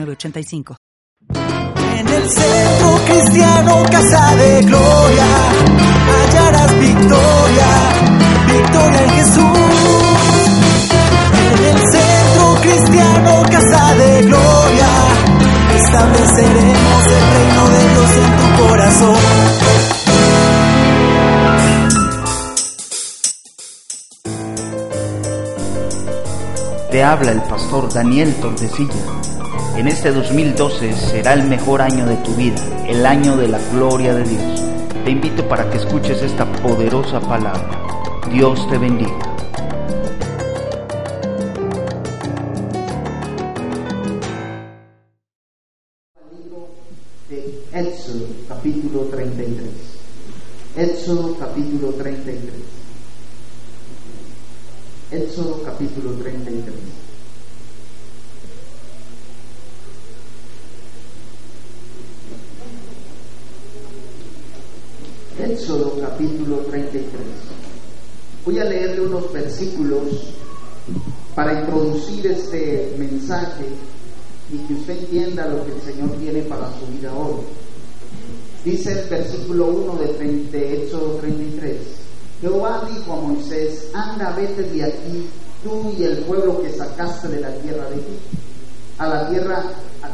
85 En el centro cristiano, casa de gloria, hallarás victoria, victoria en Jesús. En el centro cristiano, casa de gloria, estableceremos el reino de Dios en tu corazón. Te habla el pastor Daniel Tordesillas en este 2012 será el mejor año de tu vida, el año de la gloria de Dios. Te invito para que escuches esta poderosa palabra. Dios te bendiga. de Éxodo capítulo 33. Éxodo capítulo 33. Éxodo capítulo 33. Éxodo capítulo 33. Voy a leerle unos versículos para introducir este mensaje y que usted entienda lo que el Señor tiene para su vida hoy. Dice el versículo 1 de, Éxodo 33. Jehová dijo a Moisés, anda, vete de aquí, tú y el pueblo que sacaste de la tierra de Egipto, a la tierra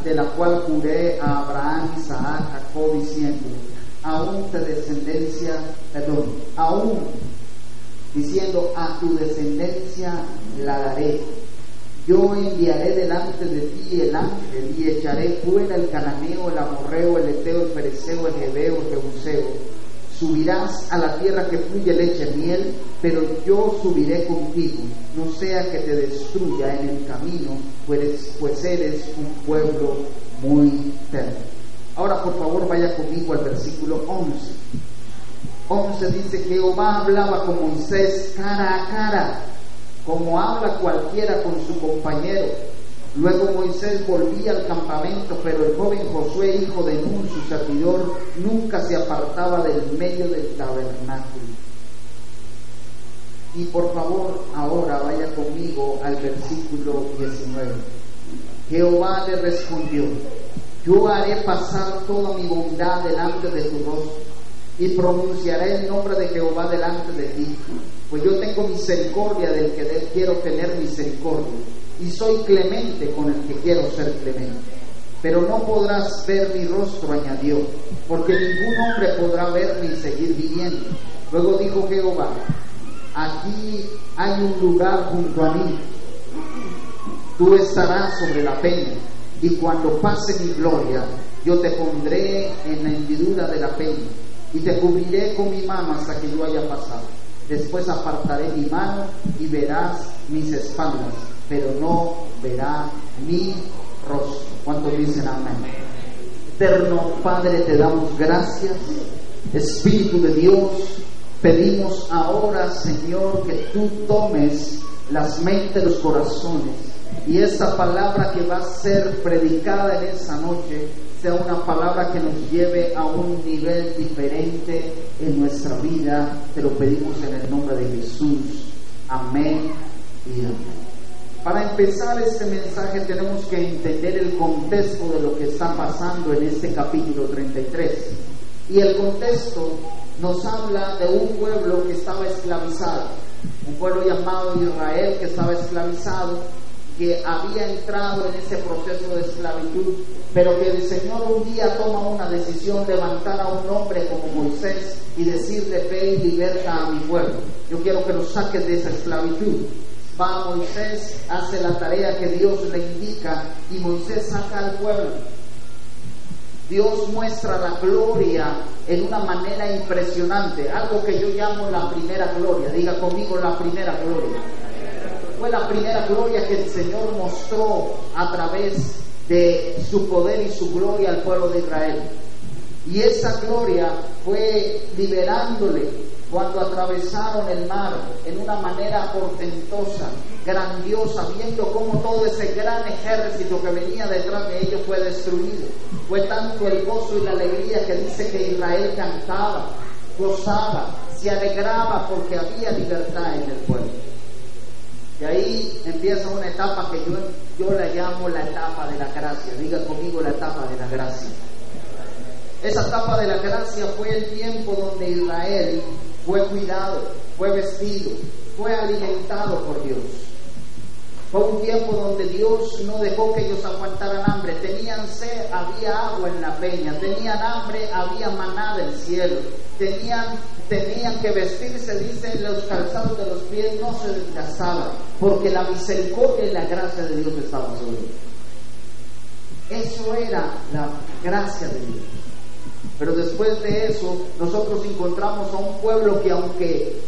de la cual juré a Abraham, Isaac, Jacob, diciendo, aún tu descendencia, perdón, aún diciendo a tu descendencia la daré. Yo enviaré delante de ti el ángel y echaré fuera el cananeo, el amorreo, el eteo, el pereceo, el hebeo, el jebuseo. Subirás a la tierra que fluye leche y miel, pero yo subiré contigo, no sea que te destruya en el camino, pues, pues eres un pueblo muy terno. Ahora por favor vaya conmigo al versículo 11. 11 dice, Jehová hablaba con Moisés cara a cara, como habla cualquiera con su compañero. Luego Moisés volvía al campamento, pero el joven Josué, hijo de Nun, su servidor, nunca se apartaba del medio del tabernáculo. Y por favor, ahora vaya conmigo al versículo 19. Jehová le respondió, yo haré pasar toda mi bondad delante de tu rostro y pronunciaré el nombre de Jehová delante de ti, pues yo tengo misericordia del que quiero tener misericordia y soy clemente con el que quiero ser clemente. Pero no podrás ver mi rostro, añadió, porque ningún hombre podrá verme y seguir viviendo. Luego dijo Jehová, aquí hay un lugar junto a mí, tú estarás sobre la peña y cuando pase mi gloria, yo te pondré en la hendidura de la peña y te cubriré con mi mano hasta que yo haya pasado. Después apartaré mi mano y verás mis espaldas, pero no verá mi rostro. ¿Cuántos dicen amén? Eterno Padre, te damos gracias. Espíritu de Dios, pedimos ahora, Señor, que tú tomes las mentes, los corazones y esa palabra que va a ser predicada en esa noche sea una palabra que nos lleve a un nivel diferente en nuestra vida. Te lo pedimos en el nombre de Jesús. Amén y amén. Para empezar este mensaje tenemos que entender el contexto de lo que está pasando en este capítulo 33. Y el contexto nos habla de un pueblo que estaba esclavizado, un pueblo llamado Israel que estaba esclavizado que había entrado en ese proceso de esclavitud, pero que el Señor un día toma una decisión, levantar a un hombre como Moisés y decirle, ve y liberta a mi pueblo. Yo quiero que lo saques de esa esclavitud. Va Moisés, hace la tarea que Dios le indica y Moisés saca al pueblo. Dios muestra la gloria en una manera impresionante, algo que yo llamo la primera gloria. Diga conmigo la primera gloria fue la primera gloria que el Señor mostró a través de su poder y su gloria al pueblo de Israel. Y esa gloria fue liberándole cuando atravesaron el mar en una manera portentosa, grandiosa, viendo cómo todo ese gran ejército que venía detrás de ellos fue destruido. Fue tanto el gozo y la alegría que dice que Israel cantaba, gozaba, se alegraba porque había libertad en el pueblo. Y ahí empieza una etapa que yo, yo la llamo la etapa de la gracia. Diga conmigo la etapa de la gracia. Esa etapa de la gracia fue el tiempo donde Israel fue cuidado, fue vestido, fue alimentado por Dios. Fue un tiempo donde Dios no dejó que ellos aguantaran hambre. Tenían sed, había agua en la peña. Tenían hambre, había maná del cielo. Tenían, tenían que vestirse, dice, los calzados de los pies no se desgastaban, porque la misericordia y la gracia de Dios estaban sobre ellos. Eso era la gracia de Dios. Pero después de eso, nosotros encontramos a un pueblo que aunque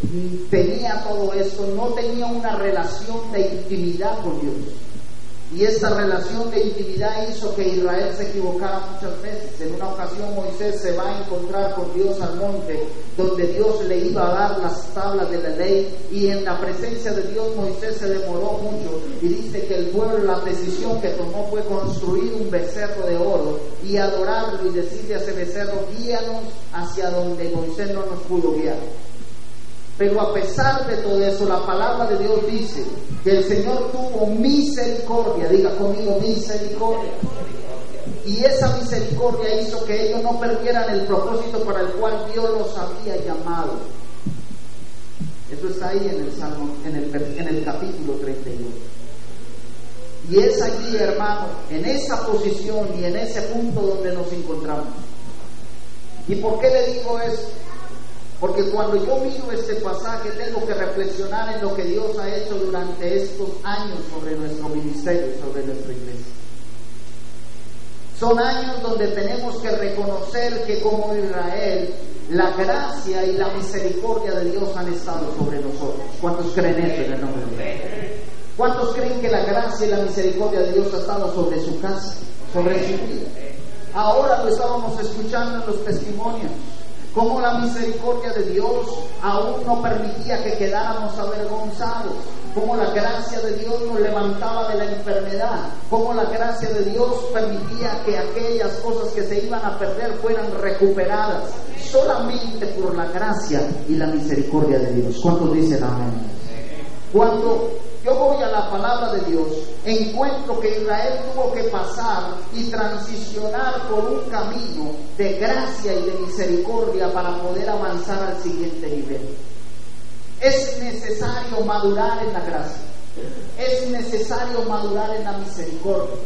tenía todo eso, no tenía una relación de intimidad con Dios. Y esta relación de intimidad hizo que Israel se equivocara muchas veces. En una ocasión Moisés se va a encontrar con Dios al monte, donde Dios le iba a dar las tablas de la ley, y en la presencia de Dios Moisés se demoró mucho, y dice que el pueblo la decisión que tomó fue construir un becerro de oro y adorarlo y decirle a ese becerro, guíanos hacia donde Moisés no nos pudo guiar. Pero a pesar de todo eso, la palabra de Dios dice que el Señor tuvo misericordia, diga conmigo misericordia. Y esa misericordia hizo que ellos no perdieran el propósito para el cual Dios los había llamado. Eso está ahí en el Salmo, en el, en el capítulo 32. Y es allí, hermano, en esa posición y en ese punto donde nos encontramos. ¿Y por qué le digo eso? Porque cuando yo miro este pasaje tengo que reflexionar en lo que Dios ha hecho durante estos años sobre nuestro ministerio, sobre nuestra iglesia. Son años donde tenemos que reconocer que como Israel, la gracia y la misericordia de Dios han estado sobre nosotros. ¿Cuántos creen eso en el nombre de Dios? ¿Cuántos creen que la gracia y la misericordia de Dios ha estado sobre su casa, sobre su vida? Ahora lo estábamos escuchando en los testimonios cómo la misericordia de Dios aún no permitía que quedáramos avergonzados, cómo la gracia de Dios nos levantaba de la enfermedad, cómo la gracia de Dios permitía que aquellas cosas que se iban a perder fueran recuperadas, solamente por la gracia y la misericordia de Dios. ¿Cuántos dicen amén? Cuando yo voy a la palabra de Dios, encuentro que Israel tuvo que pasar y transicionar por un camino de gracia y de misericordia para poder avanzar al siguiente nivel. Es necesario madurar en la gracia, es necesario madurar en la misericordia.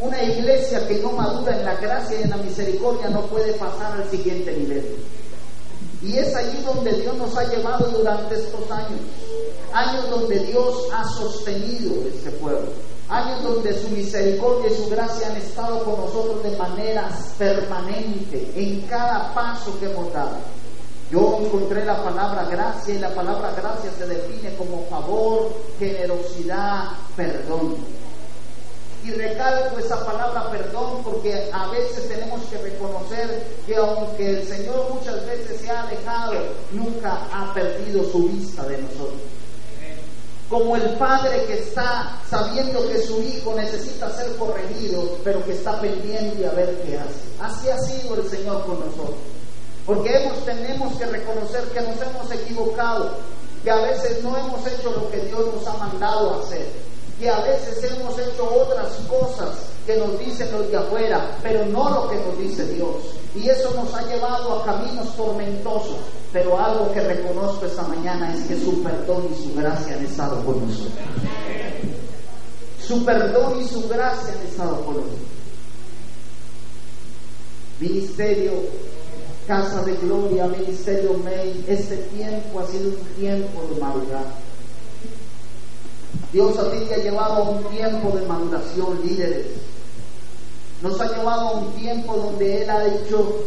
Una iglesia que no madura en la gracia y en la misericordia no puede pasar al siguiente nivel. Y es allí donde Dios nos ha llevado durante estos años años donde Dios ha sostenido este pueblo, años donde su misericordia y su gracia han estado con nosotros de manera permanente en cada paso que hemos dado. Yo encontré la palabra gracia y la palabra gracia se define como favor, generosidad, perdón. Y recalco esa palabra perdón porque a veces tenemos que reconocer que aunque el Señor muchas veces se ha alejado, nunca ha perdido su vista de nosotros como el padre que está sabiendo que su hijo necesita ser corregido, pero que está pendiente a ver qué hace. Así ha sido el Señor con nosotros. Porque hemos, tenemos que reconocer que nos hemos equivocado, que a veces no hemos hecho lo que Dios nos ha mandado hacer, que a veces hemos hecho otras cosas que nos dicen los de afuera, pero no lo que nos dice Dios. Y eso nos ha llevado a caminos tormentosos. Pero algo que reconozco esta mañana es que su perdón y su gracia han estado con nosotros. Su perdón y su gracia han estado con nosotros. Ministerio, Casa de Gloria, Ministerio May, este tiempo ha sido un tiempo de madurez. Dios a ti te ha llevado a un tiempo de maduración, líderes. Nos ha llevado a un tiempo donde Él ha dicho,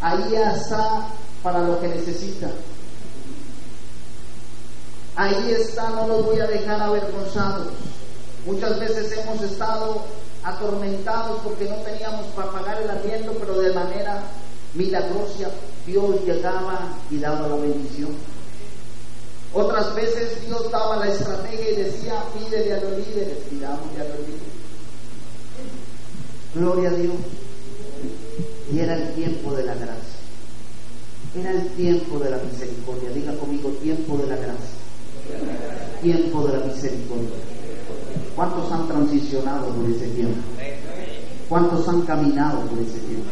ahí está para lo que necesita. Ahí está, no los voy a dejar avergonzados. Muchas veces hemos estado atormentados porque no teníamos para pagar el arriendo, pero de manera milagrosa Dios llegaba y daba la bendición. Otras veces Dios daba la estrategia y decía, pídele a los líderes, y damos a los líderes. Gloria a Dios. Y era el tiempo de la gracia. Era el tiempo de la misericordia. Diga conmigo, tiempo de la gracia. Tiempo de la misericordia. ¿Cuántos han transicionado por ese tiempo? ¿Cuántos han caminado por ese tiempo?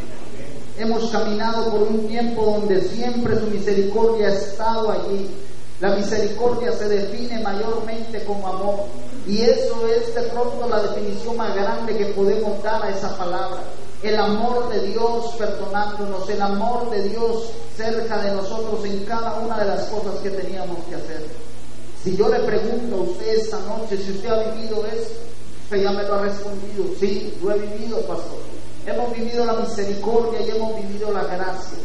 Hemos caminado por un tiempo donde siempre su misericordia ha estado allí. La misericordia se define mayormente como amor. Y eso es de pronto la definición más grande que podemos dar a esa palabra. El amor de Dios perdonándonos, el amor de Dios cerca de nosotros en cada una de las cosas que teníamos que hacer. Si yo le pregunto a usted esta noche si usted ha vivido eso, usted ya me lo ha respondido. Sí, lo he vivido, pastor. Hemos vivido la misericordia y hemos vivido la gracia.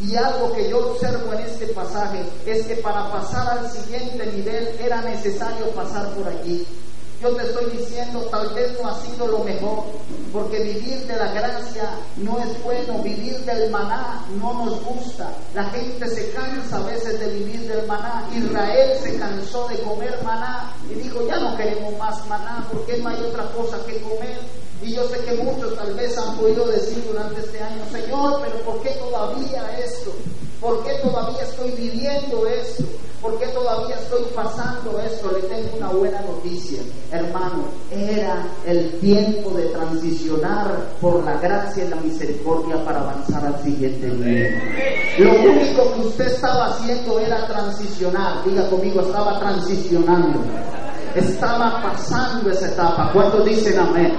Y algo que yo observo en este pasaje es que para pasar al siguiente nivel era necesario pasar por allí. Yo te estoy diciendo, tal vez no ha sido lo mejor, porque vivir de la gracia no es bueno, vivir del maná no nos gusta. La gente se cansa a veces de vivir del maná. Israel se cansó de comer maná y dijo, ya no queremos más maná, porque no hay otra cosa que comer. Y yo sé que muchos tal vez han podido decir durante este año, Señor, pero ¿por qué todavía esto? ¿Por qué todavía estoy viviendo esto? ¿Por qué todavía estoy pasando esto? Le tengo una buena noticia, hermano. Era el tiempo de transicionar por la gracia y la misericordia para avanzar al siguiente nivel. Lo único que usted estaba haciendo era transicionar. Diga conmigo, estaba transicionando. Estaba pasando esa etapa. ¿Cuántos dicen amén?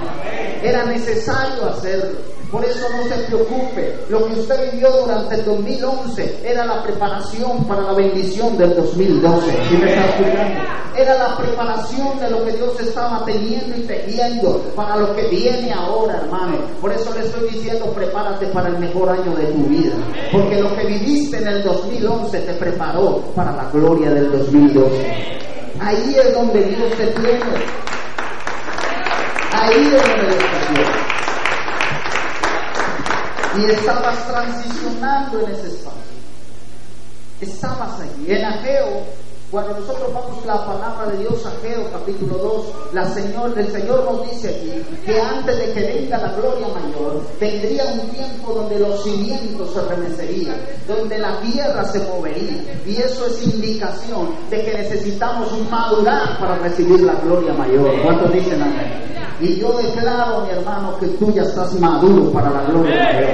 Era necesario hacerlo. Por eso no se preocupe. Lo que usted vivió durante el 2011 era la preparación para la bendición del 2012. Era la preparación de lo que Dios estaba teniendo y tejiendo para lo que viene ahora, hermano. Por eso le estoy diciendo, prepárate para el mejor año de tu vida. Porque lo que viviste en el 2011 te preparó para la gloria del 2012. Ahí es donde Dios te tiene. Ahí es donde Dios. Y estabas transicionando en ese espacio. Estabas allí. En Ageo cuando nosotros vamos la palabra de Dios, Ageo capítulo 2, la Señor, el Señor nos dice aquí que antes de que venga la gloria mayor, vendría un tiempo donde los cimientos se remecerían, donde la tierra se movería. Y eso es indicación de que necesitamos madurar para recibir la gloria mayor. ¿Cuántos dicen amén? Y yo declaro, mi hermano, que tú ya estás maduro para la gloria mayor.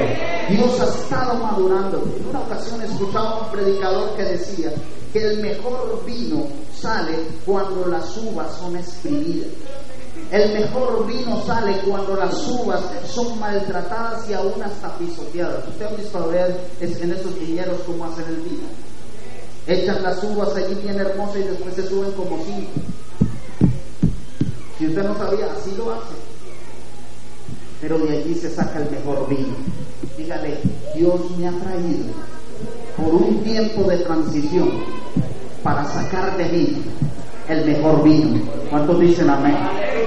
Dios ha estado madurando. En una ocasión escuchaba a un predicador que decía, que el mejor vino sale cuando las uvas son escribidas. El mejor vino sale cuando las uvas son maltratadas y aún hasta pisoteadas. Usted ha visto a ver en esos viñeros cómo hacen el vino. Echan las uvas allí bien hermosas y después se suben como cinco. Si usted no sabía, así lo hace. Pero de allí se saca el mejor vino. Dígale, Dios me ha traído por un tiempo de transición para sacar de mí el mejor vino. ¿Cuántos dicen amén?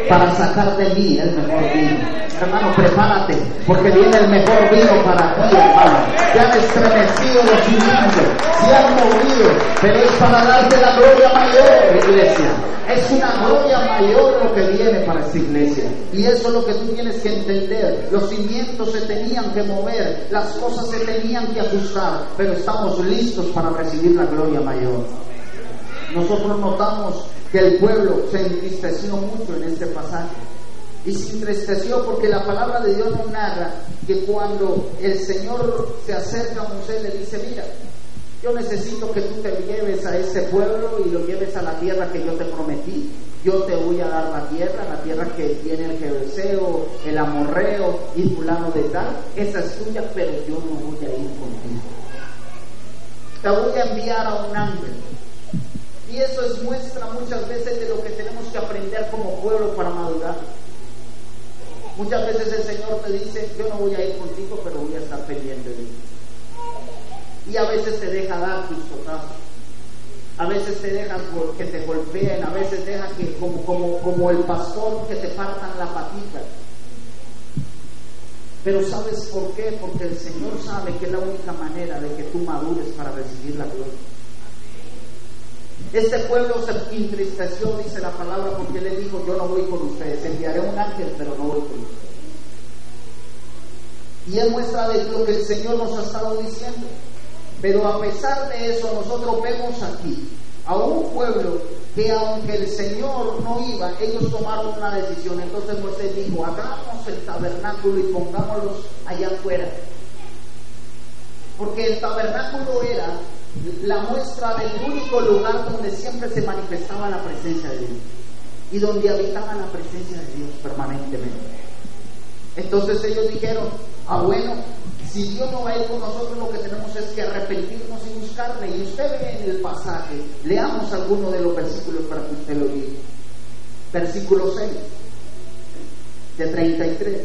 Para sacar de mí el mejor vino. Hermano, prepárate, porque viene el mejor vino para ti, hermano. Te han estremecido los cimientos, se han movido, pero es para darte la gloria mayor, iglesia. Es una gloria mayor lo que viene para esta iglesia. Y eso es lo que tú tienes que entender. Los cimientos se tenían que mover, las cosas se tenían que ajustar, pero estamos listos para recibir la gloria mayor. Nosotros notamos que el pueblo se entristeció mucho en este pasaje. Y se entristeció porque la palabra de Dios nos narra que cuando el Señor se acerca a Moisés le dice, mira, yo necesito que tú te lleves a ese pueblo y lo lleves a la tierra que yo te prometí. Yo te voy a dar la tierra, la tierra que tiene el Jebuseo, el Amorreo y fulano de tal. Esa es tuya, pero yo no voy a ir contigo. Te voy a enviar a un ángel y eso es muestra muchas veces de lo que tenemos que aprender como pueblo para madurar. Muchas veces el Señor te dice, yo no voy a ir contigo, pero voy a estar pendiente de ti. Y a veces te deja dar tus totazos. A veces te deja que te golpeen, a veces deja que como el pastor que te partan la patita. Pero ¿sabes por qué? Porque el Señor sabe que es la única manera de que tú madures para recibir la gloria. Este pueblo se entristeció, dice la palabra, porque le dijo, yo no voy con ustedes, enviaré un ángel, pero no voy con ustedes. Y es muestra de lo que el Señor nos ha estado diciendo. Pero a pesar de eso, nosotros vemos aquí a un pueblo que aunque el Señor no iba, ellos tomaron una decisión. Entonces Moisés dijo, hagamos el tabernáculo y pongámoslos allá afuera. Porque el tabernáculo era la muestra del único lugar donde siempre se manifestaba la presencia de Dios y donde habitaba la presencia de Dios permanentemente. Entonces ellos dijeron, ah bueno, si Dios no va a ir con nosotros, lo que tenemos es que arrepentirnos y buscarle. Y usted ve en el pasaje, leamos alguno de los versículos para que usted lo diga. Versículo 6, de 33.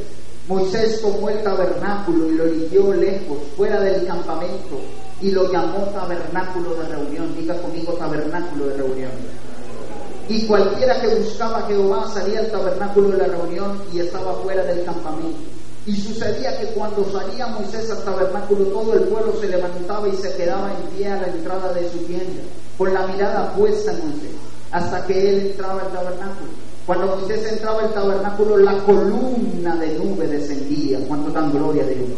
Moisés tomó el tabernáculo y lo eligió lejos, fuera del campamento, y lo llamó tabernáculo de reunión. Diga conmigo tabernáculo de reunión. Y cualquiera que buscaba a Jehová salía al tabernáculo de la reunión y estaba fuera del campamento. Y sucedía que cuando salía Moisés al tabernáculo, todo el pueblo se levantaba y se quedaba en pie a la entrada de su tienda, con la mirada puesta en Moisés, hasta que él entraba al tabernáculo. Cuando Moisés entraba al tabernáculo, la columna de nube descendía, cuanto tan gloria a Dios,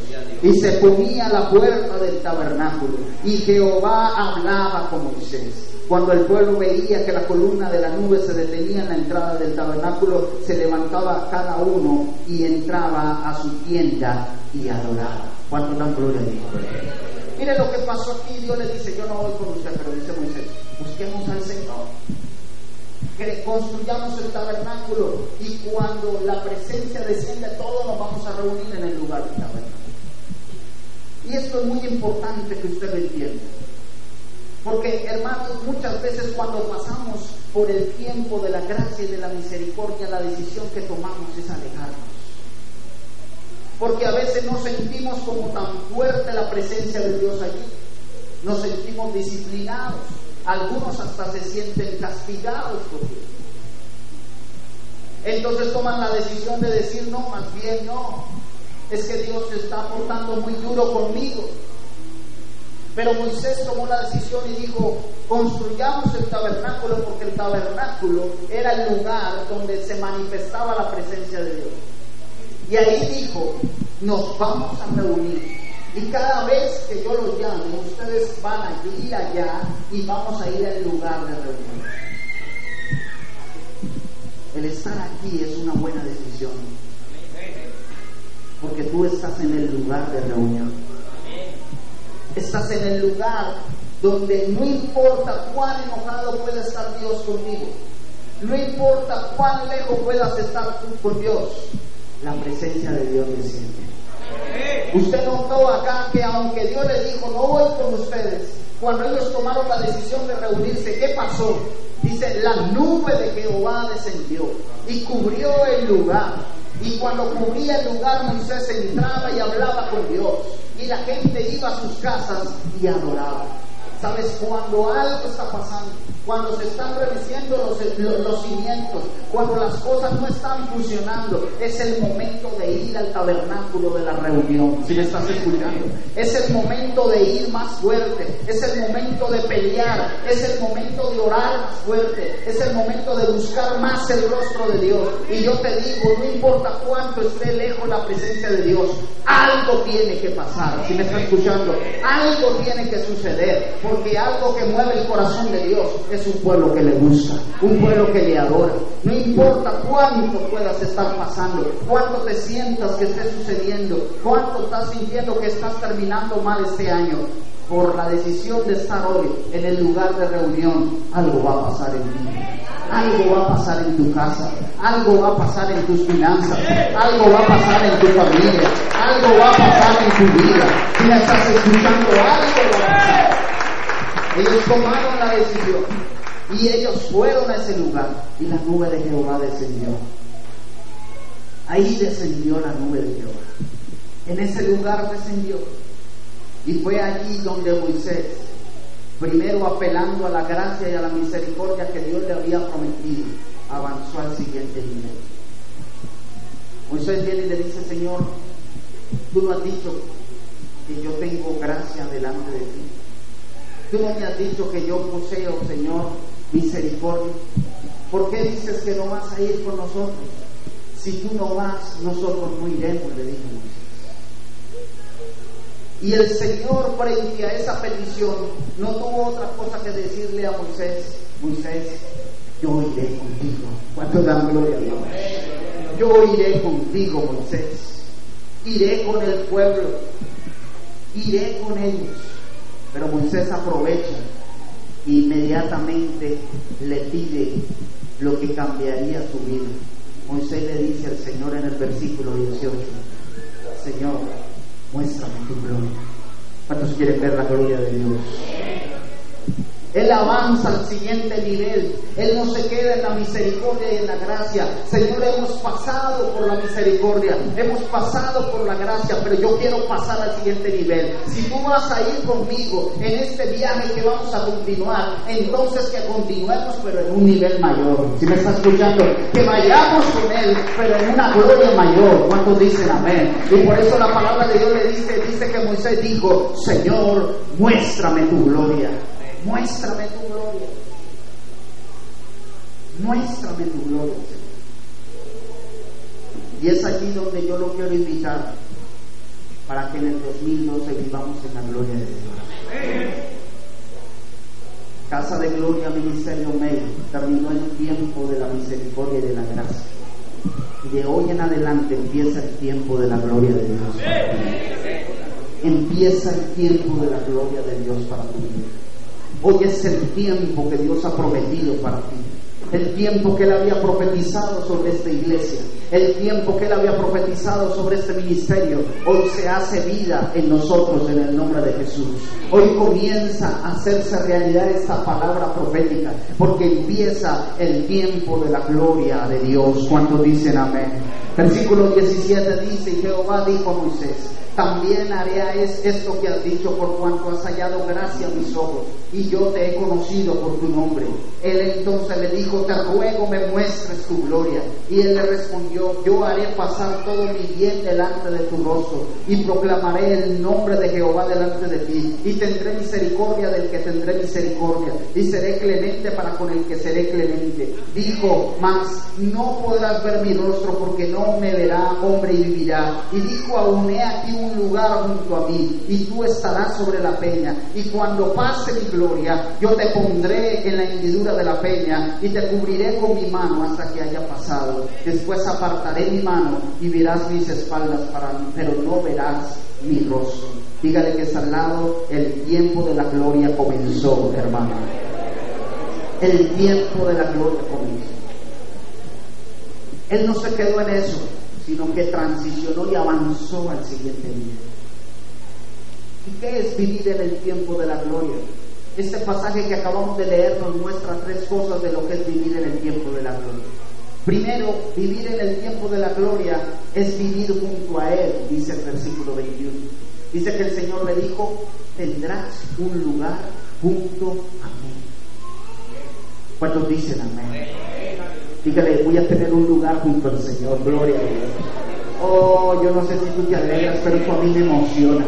y se ponía a la puerta del tabernáculo, y Jehová hablaba con Moisés. Cuando el pueblo veía que la columna de la nube se detenía en la entrada del tabernáculo, se levantaba cada uno y entraba a su tienda y adoraba. ¿Cuánto tan gloria a Dios? Mire lo que pasó aquí, Dios le dice, yo no voy con usted, pero dice Moisés, busquemos al Señor, que construyamos el tabernáculo y cuando la presencia desciende, todos nos vamos a reunir en el lugar del tabernáculo. Y esto es muy importante que usted lo entienda. Porque, hermanos, muchas veces cuando pasamos por el tiempo de la gracia y de la misericordia, la decisión que tomamos es alejarnos. Porque a veces nos sentimos como tan fuerte la presencia de Dios allí. Nos sentimos disciplinados. Algunos hasta se sienten castigados por Dios. Entonces toman la decisión de decir, no, más bien no. Es que Dios se está portando muy duro conmigo pero Moisés tomó la decisión y dijo, construyamos el tabernáculo porque el tabernáculo era el lugar donde se manifestaba la presencia de Dios. Y ahí dijo, nos vamos a reunir. Y cada vez que yo los llame, ustedes van a ir allá y vamos a ir al lugar de reunión. El estar aquí es una buena decisión. Porque tú estás en el lugar de reunión. Estás en el lugar donde no importa cuán enojado pueda estar Dios contigo, no importa cuán lejos puedas estar tú con Dios, la presencia de Dios desciende. Usted notó acá que aunque Dios le dijo, no voy con ustedes, cuando ellos tomaron la decisión de reunirse, ¿qué pasó? Dice, la nube de Jehová descendió y cubrió el lugar. Y cuando cubría el lugar, Moisés entraba y hablaba con Dios la gente iba a sus casas y adoraba. ¿Sabes? Cuando algo está pasando, cuando se están revisiendo los, los, cimientos, cuando las cosas no están funcionando, es el momento de ir al tabernáculo de la reunión. Si me estás escuchando, es el momento de ir más fuerte, es el momento de pelear, es el momento de orar más fuerte, es el momento de buscar más el rostro de Dios. Y yo te digo, no importa cuánto esté lejos la presencia de Dios, algo tiene que pasar. Si me estás escuchando, algo tiene que suceder porque algo que mueve el corazón de Dios es un pueblo que le busca, un pueblo que le adora. No importa cuánto puedas estar pasando, cuánto te sientas que esté sucediendo, cuánto estás sintiendo que estás terminando mal este año, por la decisión de estar hoy en el lugar de reunión, algo va a pasar en ti. Algo va a pasar en tu casa, algo va a pasar en tus finanzas, algo va a pasar en tu familia, algo va a pasar en tu vida. Si me estás escuchando, algo va a pasar. Ellos tomaron la decisión y ellos fueron a ese lugar y la nube de Jehová descendió. Ahí descendió la nube de Jehová. En ese lugar descendió. Y fue allí donde Moisés, primero apelando a la gracia y a la misericordia que Dios le había prometido, avanzó al siguiente nivel. Moisés viene y le dice, Señor, Tú no has dicho que yo tengo gracia delante de ti. Tú no me has dicho que yo poseo, Señor, misericordia. ¿Por qué dices que no vas a ir con nosotros? Si tú no vas, nosotros no iremos, le dijo Moisés. Y el Señor frente a esa petición no tuvo otra cosa que decirle a Moisés, Moisés, yo iré contigo. ¿Cuánto dan gloria a Dios? Yo iré contigo, Moisés. Iré con el pueblo. Iré con ellos. Pero Moisés aprovecha inmediatamente le pide lo que cambiaría su vida. Moisés le dice al Señor en el versículo 18, Señor, muéstrame tu gloria. ¿Cuántos quieren ver la gloria de Dios? Él avanza al siguiente nivel. Él no se queda en la misericordia y en la gracia. Señor, hemos pasado por la misericordia, hemos pasado por la gracia, pero yo quiero pasar al siguiente nivel. Si tú vas a ir conmigo en este viaje que vamos a continuar, entonces que continuemos, pero en un nivel mayor. Si me está escuchando, que vayamos con Él, pero en una gloria mayor. ¿Cuántos dicen amén? Y por eso la palabra de Dios le dice, dice que Moisés dijo, Señor, muéstrame tu gloria. Muéstrame tu gloria. Muéstrame tu gloria. Y es aquí donde yo lo quiero invitar para que en el 2012 vivamos en la gloria de Dios. Casa de Gloria Ministerio Medio terminó el tiempo de la misericordia y de la gracia. Y de hoy en adelante empieza el tiempo de la gloria de Dios. Empieza el tiempo de la gloria de Dios para tu vida. Hoy es el tiempo que Dios ha prometido para ti. El tiempo que Él había profetizado sobre esta iglesia. El tiempo que Él había profetizado sobre este ministerio. Hoy se hace vida en nosotros en el nombre de Jesús. Hoy comienza a hacerse realidad esta palabra profética. Porque empieza el tiempo de la gloria de Dios. ¿Cuántos dicen amén? Versículo 17 dice, Jehová dijo a Moisés, también haré esto que has dicho por cuanto has hallado gracia a mis ojos y yo te he conocido por tu nombre. Él entonces le dijo, te ruego me muestres tu gloria. Y él le respondió, yo haré pasar todo mi bien delante de tu rostro y proclamaré el nombre de Jehová delante de ti y tendré misericordia del que tendré misericordia y seré clemente para con el que seré clemente. Dijo, mas no podrás ver mi rostro porque no me verá hombre y vivirá. Y dijo aún, he aquí un lugar junto a mí y tú estarás sobre la peña. Y cuando pase mi gloria, yo te pondré en la hendidura de la peña y te cubriré con mi mano hasta que haya pasado. Después apartaré mi mano y verás mis espaldas para mí, pero no verás mi rostro. Dígale que es al lado, el tiempo de la gloria comenzó, hermano. El tiempo de la gloria comenzó. Él no se quedó en eso sino que transicionó y avanzó al siguiente nivel. ¿Y qué es vivir en el tiempo de la gloria? Este pasaje que acabamos de leer nos muestra tres cosas de lo que es vivir en el tiempo de la gloria. Primero, vivir en el tiempo de la gloria es vivir junto a Él, dice el versículo 21. Dice que el Señor le dijo, tendrás un lugar junto a mí. ¿Cuántos dicen amén? Dígale, voy a tener un lugar junto al Señor, gloria a Dios. Oh, yo no sé si tú te alegras, pero eso a mí me emociona.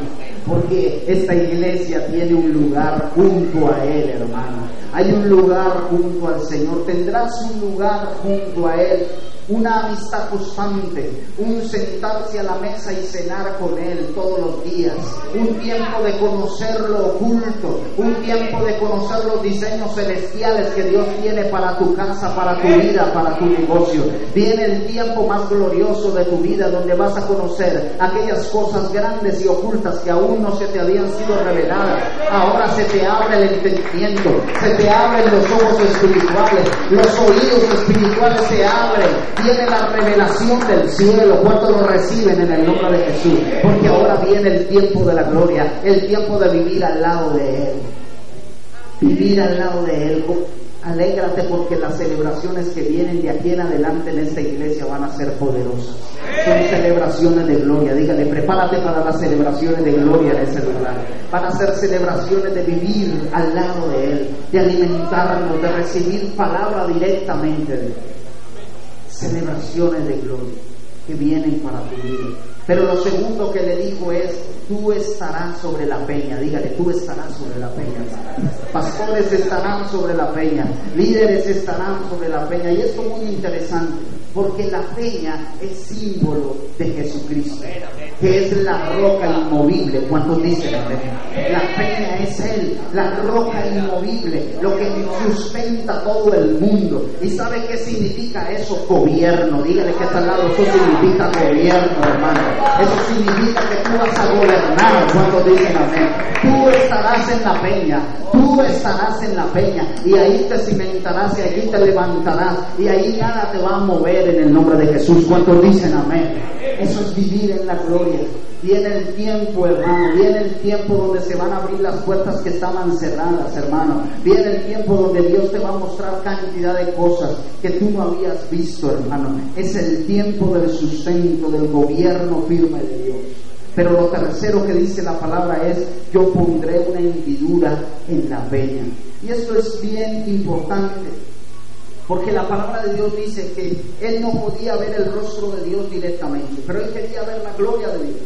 Porque esta iglesia tiene un lugar junto a Él, hermano. Hay un lugar junto al Señor. Tendrás un lugar junto a Él una amistad constante, un sentarse a la mesa y cenar con Él todos los días, un tiempo de conocer lo oculto, un tiempo de conocer los diseños celestiales que Dios tiene para tu casa, para tu vida, para tu negocio. Viene el tiempo más glorioso de tu vida donde vas a conocer aquellas cosas grandes y ocultas que aún no se te habían sido reveladas. Ahora se te abre el entendimiento, se te abren los ojos espirituales, los oídos espirituales se abren viene la revelación del cielo. ¿Cuántos lo reciben en el nombre de Jesús? Porque ahora viene el tiempo de la gloria, el tiempo de vivir al lado de Él. Vivir al lado de Él. Alégrate porque las celebraciones que vienen de aquí en adelante en esta iglesia van a ser poderosas. Son celebraciones de gloria. Dígale, prepárate para las celebraciones de gloria en ese lugar. Van a ser celebraciones de vivir al lado de Él, de alimentarnos, de recibir palabra directamente de Él celebraciones de gloria que vienen para tu vida. Pero lo segundo que le dijo es, tú estarás sobre la peña. Dígale, tú estarás sobre la peña. Pastores estarán sobre la peña. Líderes estarán sobre la peña. Y esto es muy interesante, porque la peña es símbolo de Jesucristo, que es la roca inmovible. ¿Cuántos dicen La peña es Él, la roca inmovible, lo que sustenta todo el mundo. ¿Y sabe qué significa eso? Gobierno. Dígale que está al lado, eso significa gobierno, hermano. Eso significa que tú vas a gobernar cuando dicen amén. Tú estarás en la peña, tú estarás en la peña y ahí te cimentarás y allí te levantarás y ahí nada te va a mover en el nombre de Jesús. cuando dicen amén? Eso es vivir en la gloria. Viene el tiempo, hermano, viene el tiempo donde se van a abrir las puertas que estaban cerradas, hermano. Viene el tiempo donde Dios te va a mostrar cantidad de cosas que tú no habías visto, hermano. Es el tiempo del sustento, del gobierno firme de Dios. Pero lo tercero que dice la palabra es, yo pondré una hendidura en la peña. Y esto es bien importante, porque la palabra de Dios dice que él no podía ver el rostro de Dios directamente, pero él quería ver la gloria de Dios.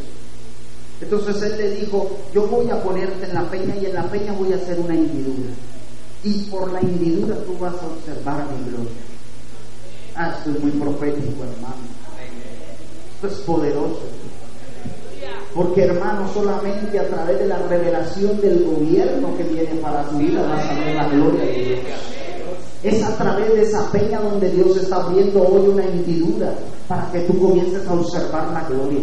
Entonces él le dijo, yo voy a ponerte en la peña y en la peña voy a hacer una hendidura. Y por la hendidura tú vas a observar mi gloria. Ah, esto es muy profético, hermano. Esto es poderoso. Porque hermano, solamente a través de la revelación del gobierno que viene para tu vida vas a ver la gloria de Dios. Es a través de esa peña donde Dios está abriendo hoy una hendidura para que tú comiences a observar la gloria.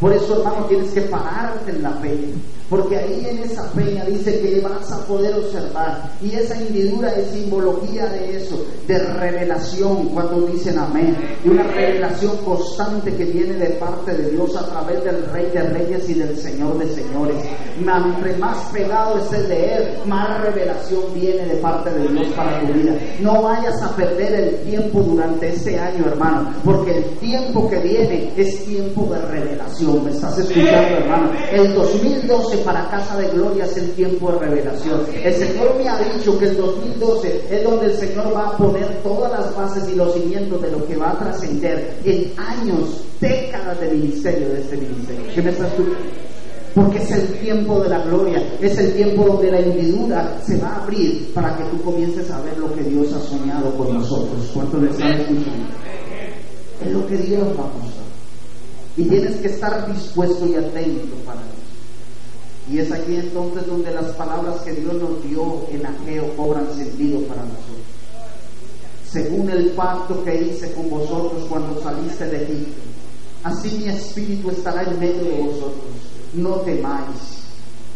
Por eso, hermano, tienes que pararte en la peña. Porque ahí en esa peña dice que vas a poder observar. Y esa hendidura es simbología de eso, de revelación, cuando dicen amén. Y una revelación constante que viene de parte de Dios a través del Rey de Reyes y del Señor de Señores. Entre más pegado es el de Él, más revelación viene de parte de Dios para tu vida. No vayas a perder el tiempo durante este año, hermano, porque el tiempo que viene es tiempo de revelación. ¿Me estás escuchando, hermano? El 2012 para Casa de Gloria es el tiempo de revelación. El Señor me ha dicho que el 2012 es donde el Señor va a poner todas las bases y los cimientos de lo que va a trascender en años, décadas de ministerio de este ministerio. ¿Qué me estás porque es el tiempo de la gloria, es el tiempo donde la hendidura se va a abrir para que tú comiences a ver lo que Dios ha soñado con nosotros. ¿Cuánto le están escuchando? Es lo que Dios va a mostrar. Y tienes que estar dispuesto y atento para eso. Y es aquí entonces donde las palabras que Dios nos dio en Ageo cobran sentido para nosotros. Según el pacto que hice con vosotros cuando saliste de Egipto, así mi espíritu estará en medio de vosotros. No temáis,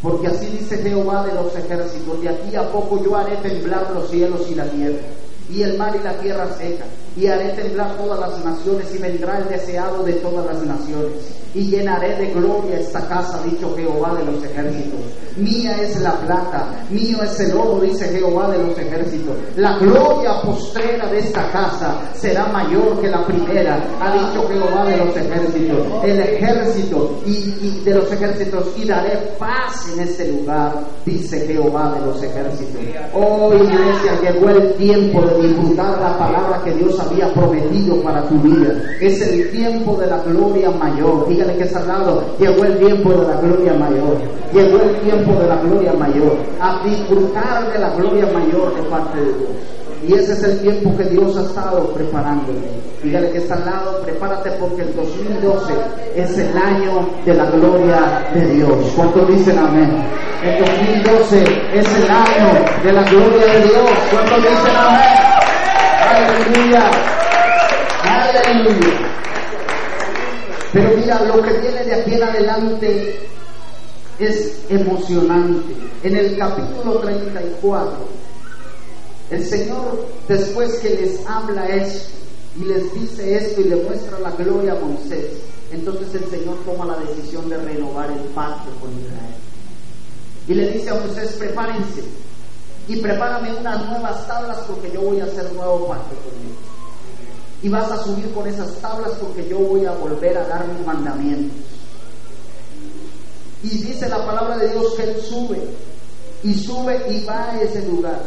porque así dice Jehová de los ejércitos, de aquí a poco yo haré temblar los cielos y la tierra, y el mar y la tierra seca, y haré temblar todas las naciones, y vendrá el deseado de todas las naciones y llenaré de gloria esta casa, dicho Jehová de los ejércitos. Mía es la plata, mío es el oro, dice Jehová de los ejércitos. La gloria postrera de esta casa será mayor que la primera, ha dicho Jehová de los ejércitos. El ejército y, de los ejércitos, y daré paz en este lugar, dice Jehová de los ejércitos. Oh iglesia, llegó el tiempo de disfrutar la palabra que Dios había prometido para tu vida. Es el tiempo de la gloria mayor que es al llegó el tiempo de la gloria mayor, llegó el tiempo de la gloria mayor, a disfrutar de la gloria mayor de parte de Dios. Y ese es el tiempo que Dios ha estado preparando. Dígale que está al lado, prepárate porque el 2012 es el año de la gloria de Dios. ¿Cuántos dicen amén? El 2012 es el año de la gloria de Dios. ¿Cuántos dicen amén? Aleluya. Aleluya. Pero mira, lo que viene de aquí en adelante es emocionante. En el capítulo 34, el Señor, después que les habla esto y les dice esto y le muestra la gloria a Moisés, entonces el Señor toma la decisión de renovar el pacto con Israel. Y le dice a Moisés, prepárense y prepárame unas nuevas tablas porque yo voy a hacer nuevo pacto con ellos y vas a subir con esas tablas porque yo voy a volver a dar mis mandamientos. Y dice la palabra de Dios que Él sube y sube y va a ese lugar.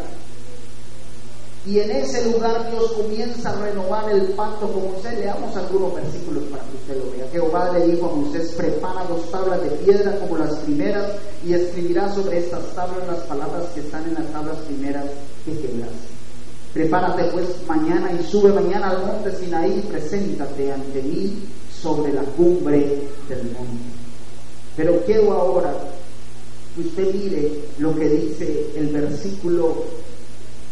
Y en ese lugar Dios comienza a renovar el pacto con Moisés. Leamos algunos versículos para que usted lo vea. Jehová le dijo a Moisés, prepara dos tablas de piedra como las primeras y escribirá sobre estas tablas las palabras que están en las tablas primeras que quebras. Prepárate pues mañana y sube mañana al monte Sinaí y preséntate ante mí sobre la cumbre del monte. Pero quiero ahora que usted mire lo que dice el versículo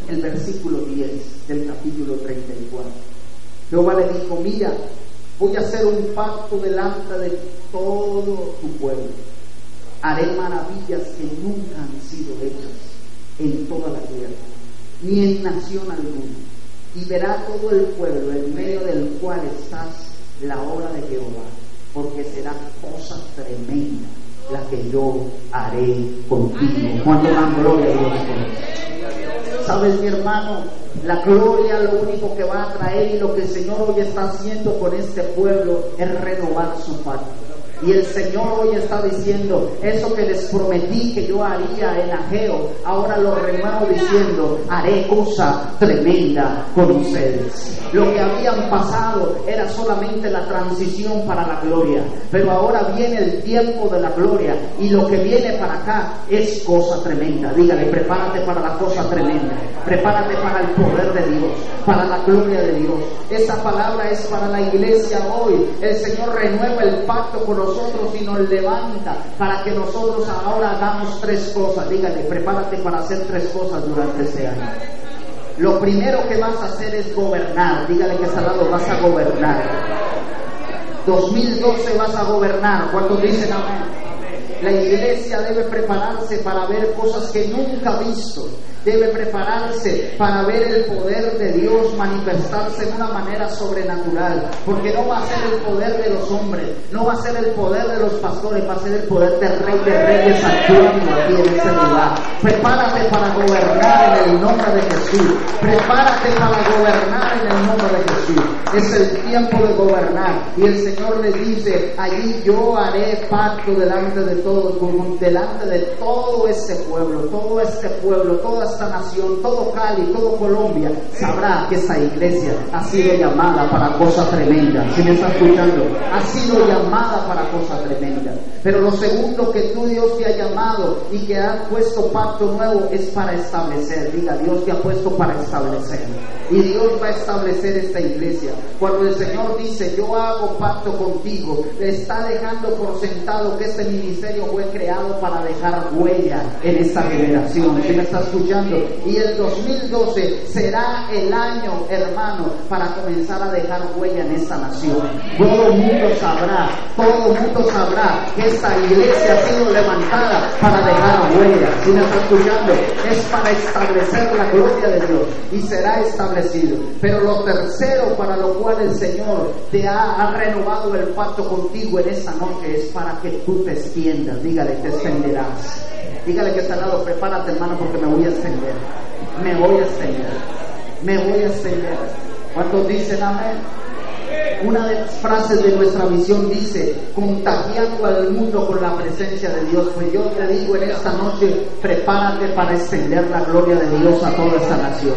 el versículo 10 del capítulo 34. Jehová le dijo, mira, voy a hacer un pacto delante de todo tu pueblo. Haré maravillas que nunca han sido hechas en toda la tierra, ni en nación alguna. Y verá todo el pueblo en medio del cual estás la obra de Jehová, porque será cosa tremenda la que yo haré contigo. Cuando dan gloria a Dios Sabes, mi hermano, la gloria lo único que va a traer y lo que el Señor hoy está haciendo con este pueblo es renovar su pacto. Y el Señor hoy está diciendo, eso que les prometí que yo haría en Ageo, ahora lo renuevo diciendo, haré cosa tremenda con ustedes. Lo que habían pasado era solamente la transición para la gloria, pero ahora viene el tiempo de la gloria y lo que viene para acá es cosa tremenda. Dígale, prepárate para la cosa tremenda, prepárate para el poder de Dios, para la gloria de Dios. Esa palabra es para la iglesia hoy. El Señor renueva el pacto con nosotros y nos levanta para que nosotros ahora hagamos tres cosas. Dígale, prepárate para hacer tres cosas durante este año. Lo primero que vas a hacer es gobernar. Dígale que al lado vas a gobernar. 2012 vas a gobernar. ¿Cuántos dicen amén? La iglesia debe prepararse para ver cosas que nunca ha visto debe prepararse para ver el poder de Dios manifestarse de una manera sobrenatural, porque no va a ser el poder de los hombres, no va a ser el poder de los pastores, va a ser el poder del Rey de Reyes actuando aquí en este lugar. Prepárate para gobernar en el nombre de Jesús, prepárate para gobernar en el nombre de Jesús. Es el tiempo de gobernar y el Señor le dice, allí yo haré pacto delante de todos, delante de todo este pueblo, todo este pueblo, todas esta nación, todo Cali, todo Colombia, sabrá que esta iglesia ha sido llamada para cosas tremendas. Si me está escuchando, ha sido llamada para cosas tremendas. Pero lo segundo que tú Dios te ha llamado y que ha puesto pacto nuevo es para establecer. Diga, Dios te ha puesto para establecer. Y Dios va a establecer esta iglesia. Cuando el Señor dice, yo hago pacto contigo, está dejando por sentado que este ministerio fue creado para dejar huella en esta generación. Si me está escuchando? Y el 2012 será el año, hermano, para comenzar a dejar huella en esta nación. Todo el mundo sabrá, todo el mundo sabrá que esta iglesia ha sido levantada para dejar huella. Si me está escuchando, es para establecer la gloria de Dios y será establecido. Pero lo tercero para lo cual el Señor te ha, ha renovado el pacto contigo en esta noche es para que tú te extiendas. Dígale, te extenderás. Dígale que está al lado, prepárate hermano porque me voy a extender. Me voy a extender. Me voy a extender. ¿Cuántos dicen amén? Una de las frases de nuestra visión dice, contagiando al mundo con la presencia de Dios. Pues yo te digo en esta noche, prepárate para extender la gloria de Dios a toda esta nación.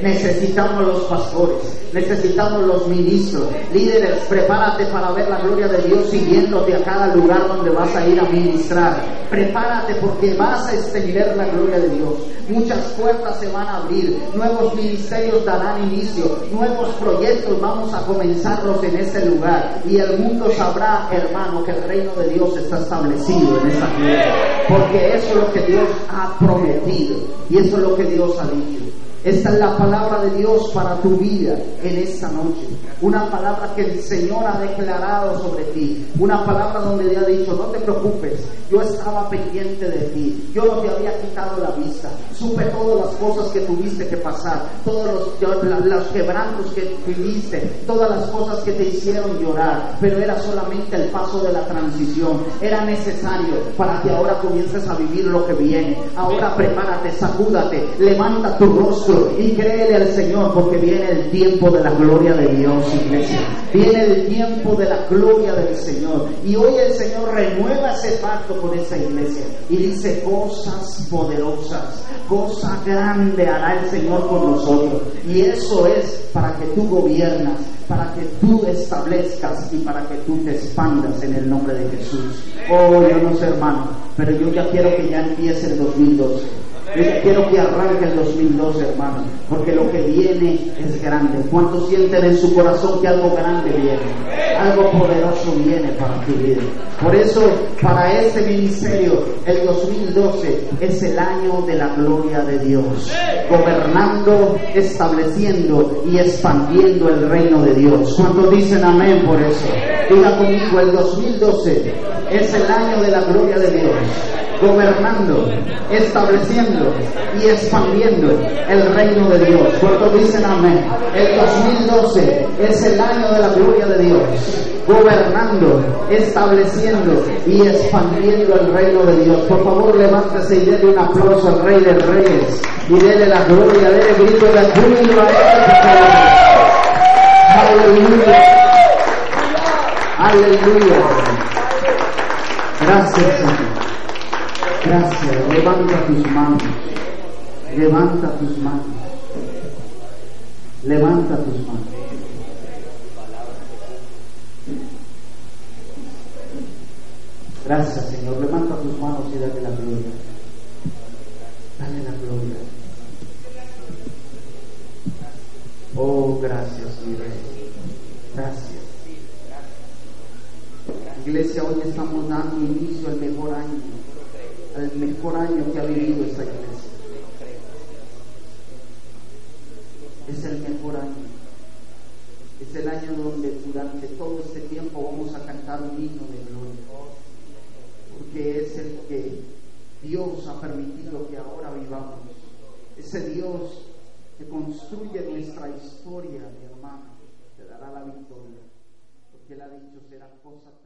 Necesitamos los pastores, necesitamos los ministros, líderes, prepárate para ver la gloria de Dios siguiéndote a cada lugar donde vas a ir a ministrar. Prepárate porque vas a extender la gloria de Dios. Muchas puertas se van a abrir, nuevos ministerios darán inicio, nuevos proyectos vamos a comenzarlos en ese lugar y el mundo sabrá, hermano, que el reino de Dios está establecido en esa tierra, porque eso es lo que Dios ha prometido y eso es lo que Dios ha dicho. Esta es la palabra de Dios para tu vida en esta noche. Una palabra que el Señor ha declarado sobre ti. Una palabra donde le ha dicho, no te preocupes, yo estaba pendiente de ti. Yo no te había quitado la vista. Supe todas las cosas que tuviste que pasar, todos los, los quebrantos que viviste, todas las cosas que te hicieron llorar. Pero era solamente el paso de la transición. Era necesario para que ahora comiences a vivir lo que viene. Ahora prepárate, sacúdate, levanta tu rostro y créele al Señor porque viene el tiempo de la gloria de Dios, iglesia. Viene el tiempo de la gloria del Señor. Y hoy el Señor renueva ese pacto con esa iglesia y dice cosas poderosas, cosa grande hará el Señor con nosotros. Y eso es para que tú gobiernas, para que tú establezcas y para que tú te expandas en el nombre de Jesús. Oh, yo no sé, hermano, pero yo ya quiero que ya empiece el 2012. Quiero que arranque el 2012, hermano, porque lo que viene es grande. ¿Cuántos sienten en su corazón que algo grande viene? Algo poderoso viene para tu vida. Por eso, para este ministerio, el 2012 es el año de la gloria de Dios, gobernando, estableciendo y expandiendo el reino de Dios. ¿Cuántos dicen amén por eso? Diga conmigo, el 2012 es el año de la gloria de Dios gobernando, estableciendo y expandiendo el reino de Dios. ¿Cuántos dicen amén? El 2012 es el año de la gloria de Dios, gobernando, estableciendo y expandiendo el reino de Dios. Por favor, levántese y déle un aplauso al Rey de Reyes y déle la gloria, déle grito de júbilo a. Aleluya. Aleluya. Gracias, Señor. Gracias. Levanta tus manos. Levanta tus manos. Levanta tus manos. Gracias, Señor. Levanta tus manos y dale la gloria. Dale la gloria. Oh, gracias, mi rey. Gracias. Iglesia, hoy estamos dando inicio al mejor año el mejor año que ha vivido esta iglesia. Es el mejor año. Es el año donde durante todo este tiempo vamos a cantar un himno de gloria. Porque es el que Dios ha permitido que ahora vivamos. Ese Dios que construye nuestra historia, mi hermano, te dará la victoria. Porque Él ha dicho será cosa.